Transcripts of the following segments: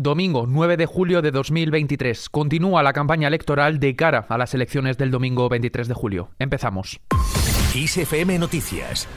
Domingo 9 de julio de 2023. Continúa la campaña electoral de cara a las elecciones del domingo 23 de julio. Empezamos. ISFM Noticias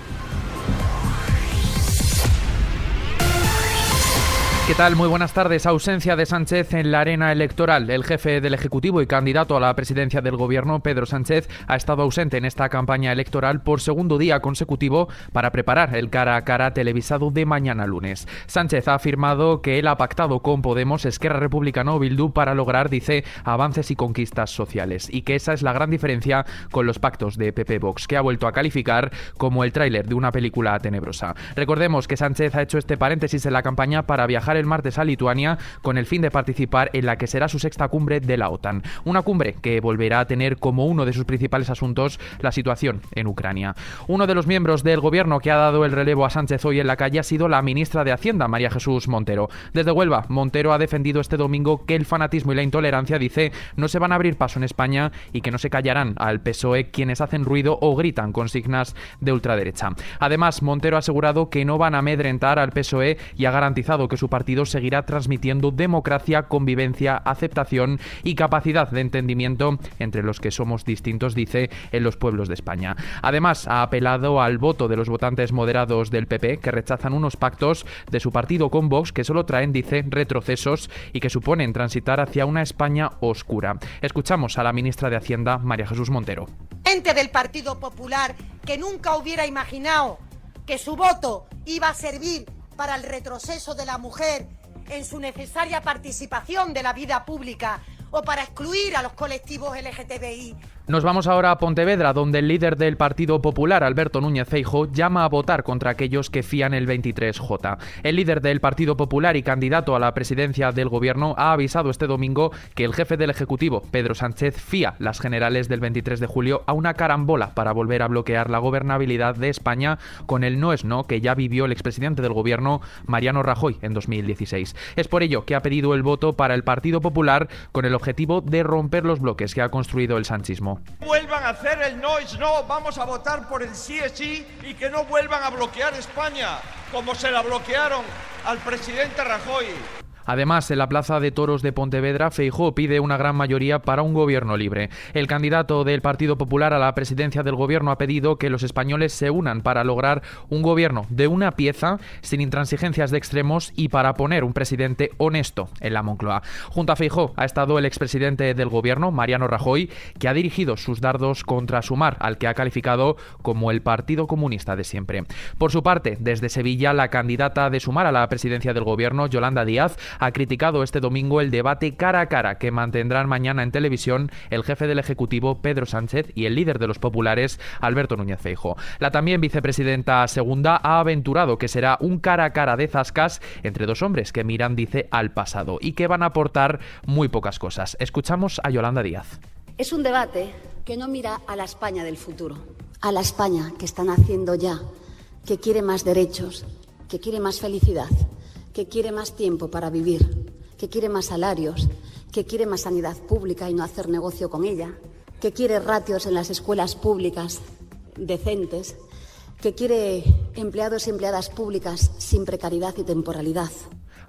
¿Qué tal? Muy buenas tardes. Ausencia de Sánchez en la arena electoral. El jefe del Ejecutivo y candidato a la presidencia del Gobierno, Pedro Sánchez, ha estado ausente en esta campaña electoral por segundo día consecutivo para preparar el cara a cara televisado de mañana lunes. Sánchez ha afirmado que él ha pactado con Podemos, Esquerra Republicana o Bildu para lograr, dice, avances y conquistas sociales y que esa es la gran diferencia con los pactos de PP Vox, que ha vuelto a calificar como el tráiler de una película tenebrosa. Recordemos que Sánchez ha hecho este paréntesis en la campaña para viajar el martes a Lituania con el fin de participar en la que será su sexta cumbre de la OTAN. Una cumbre que volverá a tener como uno de sus principales asuntos la situación en Ucrania. Uno de los miembros del gobierno que ha dado el relevo a Sánchez hoy en la calle ha sido la ministra de Hacienda, María Jesús Montero. Desde Huelva, Montero ha defendido este domingo que el fanatismo y la intolerancia, dice, no se van a abrir paso en España y que no se callarán al PSOE quienes hacen ruido o gritan consignas de ultraderecha. Además, Montero ha asegurado que no van a amedrentar al PSOE y ha garantizado que su partido seguirá transmitiendo democracia, convivencia, aceptación y capacidad de entendimiento entre los que somos distintos, dice, en los pueblos de España. Además, ha apelado al voto de los votantes moderados del PP que rechazan unos pactos de su partido con Vox que solo traen, dice, retrocesos y que suponen transitar hacia una España oscura. Escuchamos a la ministra de Hacienda, María Jesús Montero. Gente del Partido Popular que nunca hubiera imaginado que su voto iba a servir para el retroceso de la mujer en su necesaria participación de la vida pública o para excluir a los colectivos LGTBI nos vamos ahora a Pontevedra, donde el líder del Partido Popular, Alberto Núñez Feijo, llama a votar contra aquellos que fían el 23J. El líder del Partido Popular y candidato a la presidencia del gobierno ha avisado este domingo que el jefe del Ejecutivo, Pedro Sánchez, fía las generales del 23 de julio a una carambola para volver a bloquear la gobernabilidad de España con el no es no que ya vivió el expresidente del gobierno, Mariano Rajoy, en 2016. Es por ello que ha pedido el voto para el Partido Popular con el objetivo de romper los bloques que ha construido el sanchismo. Vuelvan a hacer el no es no, vamos a votar por el sí es sí y que no vuelvan a bloquear España como se la bloquearon al presidente Rajoy. Además, en la Plaza de Toros de Pontevedra, Feijó pide una gran mayoría para un gobierno libre. El candidato del Partido Popular a la presidencia del gobierno ha pedido que los españoles se unan para lograr un gobierno de una pieza, sin intransigencias de extremos y para poner un presidente honesto en la Moncloa. Junto a Feijó ha estado el expresidente del gobierno, Mariano Rajoy, que ha dirigido sus dardos contra Sumar, al que ha calificado como el Partido Comunista de siempre. Por su parte, desde Sevilla, la candidata de Sumar a la presidencia del gobierno, Yolanda Díaz, ha criticado este domingo el debate cara a cara que mantendrán mañana en televisión el jefe del Ejecutivo, Pedro Sánchez, y el líder de los populares, Alberto Núñez Feijo. La también vicepresidenta segunda ha aventurado que será un cara a cara de zascas entre dos hombres que miran, dice, al pasado y que van a aportar muy pocas cosas. Escuchamos a Yolanda Díaz. Es un debate que no mira a la España del futuro, a la España que están haciendo ya, que quiere más derechos, que quiere más felicidad que quiere más tiempo para vivir, que quiere más salarios, que quiere más sanidad pública y no hacer negocio con ella, que quiere ratios en las escuelas públicas decentes, que quiere empleados y empleadas públicas sin precariedad y temporalidad.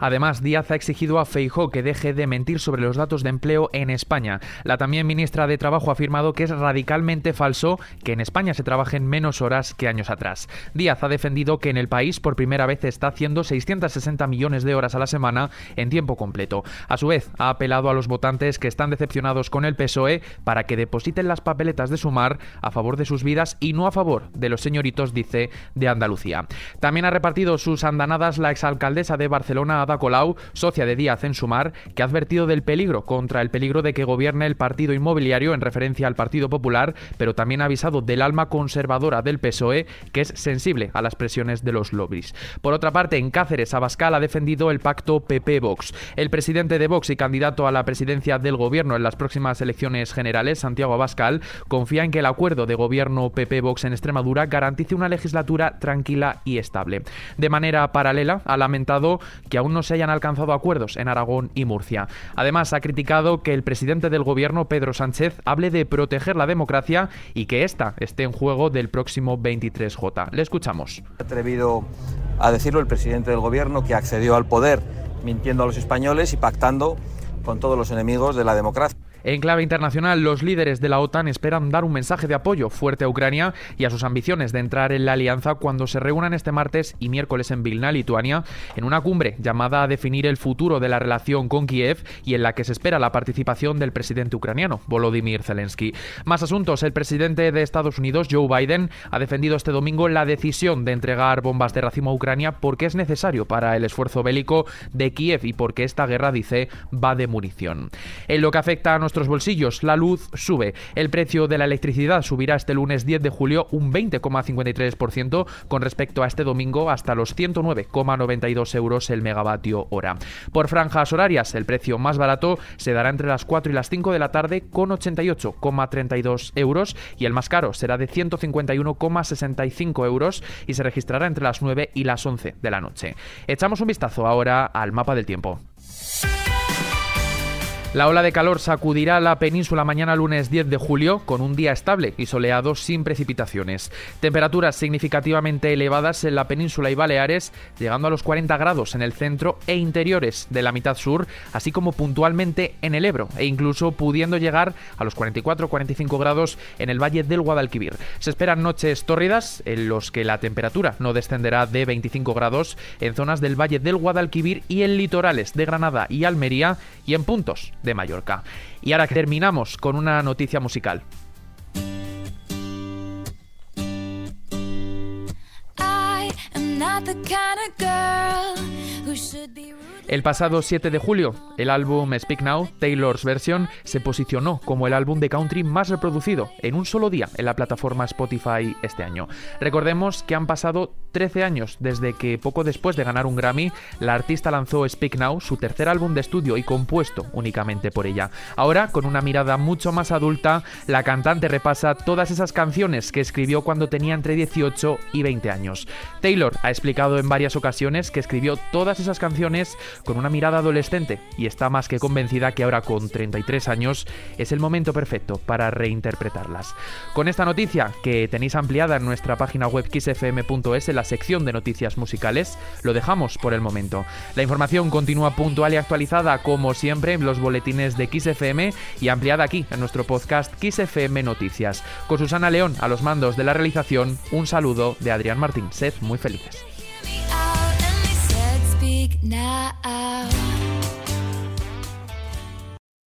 Además, Díaz ha exigido a Feijó que deje de mentir sobre los datos de empleo en España. La también ministra de Trabajo ha afirmado que es radicalmente falso que en España se trabajen menos horas que años atrás. Díaz ha defendido que en el país por primera vez está haciendo 660 millones de horas a la semana en tiempo completo. A su vez, ha apelado a los votantes que están decepcionados con el PSOE para que depositen las papeletas de sumar a favor de sus vidas y no a favor de los señoritos, dice, de Andalucía. También ha repartido sus andanadas la exalcaldesa de Barcelona, Colau, socia de Díaz en Sumar, que ha advertido del peligro contra el peligro de que gobierne el partido inmobiliario en referencia al Partido Popular, pero también ha avisado del alma conservadora del PSOE, que es sensible a las presiones de los lobbies. Por otra parte, en Cáceres, Abascal ha defendido el pacto PP-Vox. El presidente de Vox y candidato a la presidencia del gobierno en las próximas elecciones generales, Santiago Abascal, confía en que el acuerdo de gobierno PP-Vox en Extremadura garantice una legislatura tranquila y estable. De manera paralela, ha lamentado que aún no se hayan alcanzado acuerdos en Aragón y Murcia. Además, ha criticado que el presidente del gobierno, Pedro Sánchez, hable de proteger la democracia y que ésta esté en juego del próximo 23J. Le escuchamos. Ha atrevido a decirlo el presidente del gobierno que accedió al poder mintiendo a los españoles y pactando con todos los enemigos de la democracia. En clave internacional, los líderes de la OTAN esperan dar un mensaje de apoyo fuerte a Ucrania y a sus ambiciones de entrar en la alianza cuando se reúnan este martes y miércoles en Vilna, Lituania, en una cumbre llamada a definir el futuro de la relación con Kiev y en la que se espera la participación del presidente ucraniano, Volodymyr Zelensky. Más asuntos, el presidente de Estados Unidos, Joe Biden, ha defendido este domingo la decisión de entregar bombas de racimo a Ucrania porque es necesario para el esfuerzo bélico de Kiev y porque esta guerra, dice, va de munición. En lo que afecta a nuestros bolsillos. La luz sube. El precio de la electricidad subirá este lunes 10 de julio un 20,53% con respecto a este domingo hasta los 109,92 euros el megavatio hora. Por franjas horarias, el precio más barato se dará entre las 4 y las 5 de la tarde con 88,32 euros y el más caro será de 151,65 euros y se registrará entre las 9 y las 11 de la noche. Echamos un vistazo ahora al mapa del tiempo. La ola de calor sacudirá la península mañana lunes 10 de julio con un día estable y soleado sin precipitaciones. Temperaturas significativamente elevadas en la península y Baleares, llegando a los 40 grados en el centro e interiores de la mitad sur, así como puntualmente en el Ebro e incluso pudiendo llegar a los 44-45 grados en el valle del Guadalquivir. Se esperan noches tórridas en los que la temperatura no descenderá de 25 grados en zonas del valle del Guadalquivir y en litorales de Granada y Almería y en puntos de Mallorca. Y ahora terminamos con una noticia musical. El pasado 7 de julio, el álbum Speak Now, Taylor's Version, se posicionó como el álbum de country más reproducido en un solo día en la plataforma Spotify este año. Recordemos que han pasado 13 años desde que poco después de ganar un Grammy, la artista lanzó Speak Now, su tercer álbum de estudio y compuesto únicamente por ella. Ahora, con una mirada mucho más adulta, la cantante repasa todas esas canciones que escribió cuando tenía entre 18 y 20 años. Taylor ha explicado en varias ocasiones que escribió todas esas canciones con una mirada adolescente y está más que convencida que ahora con 33 años es el momento perfecto para reinterpretarlas. Con esta noticia que tenéis ampliada en nuestra página web xfm.es en la sección de noticias musicales, lo dejamos por el momento. La información continúa puntual y actualizada como siempre en los boletines de XFM y ampliada aquí en nuestro podcast XFM Noticias. Con Susana León a los mandos de la realización, un saludo de Adrián Martín. Sed muy felices. Now.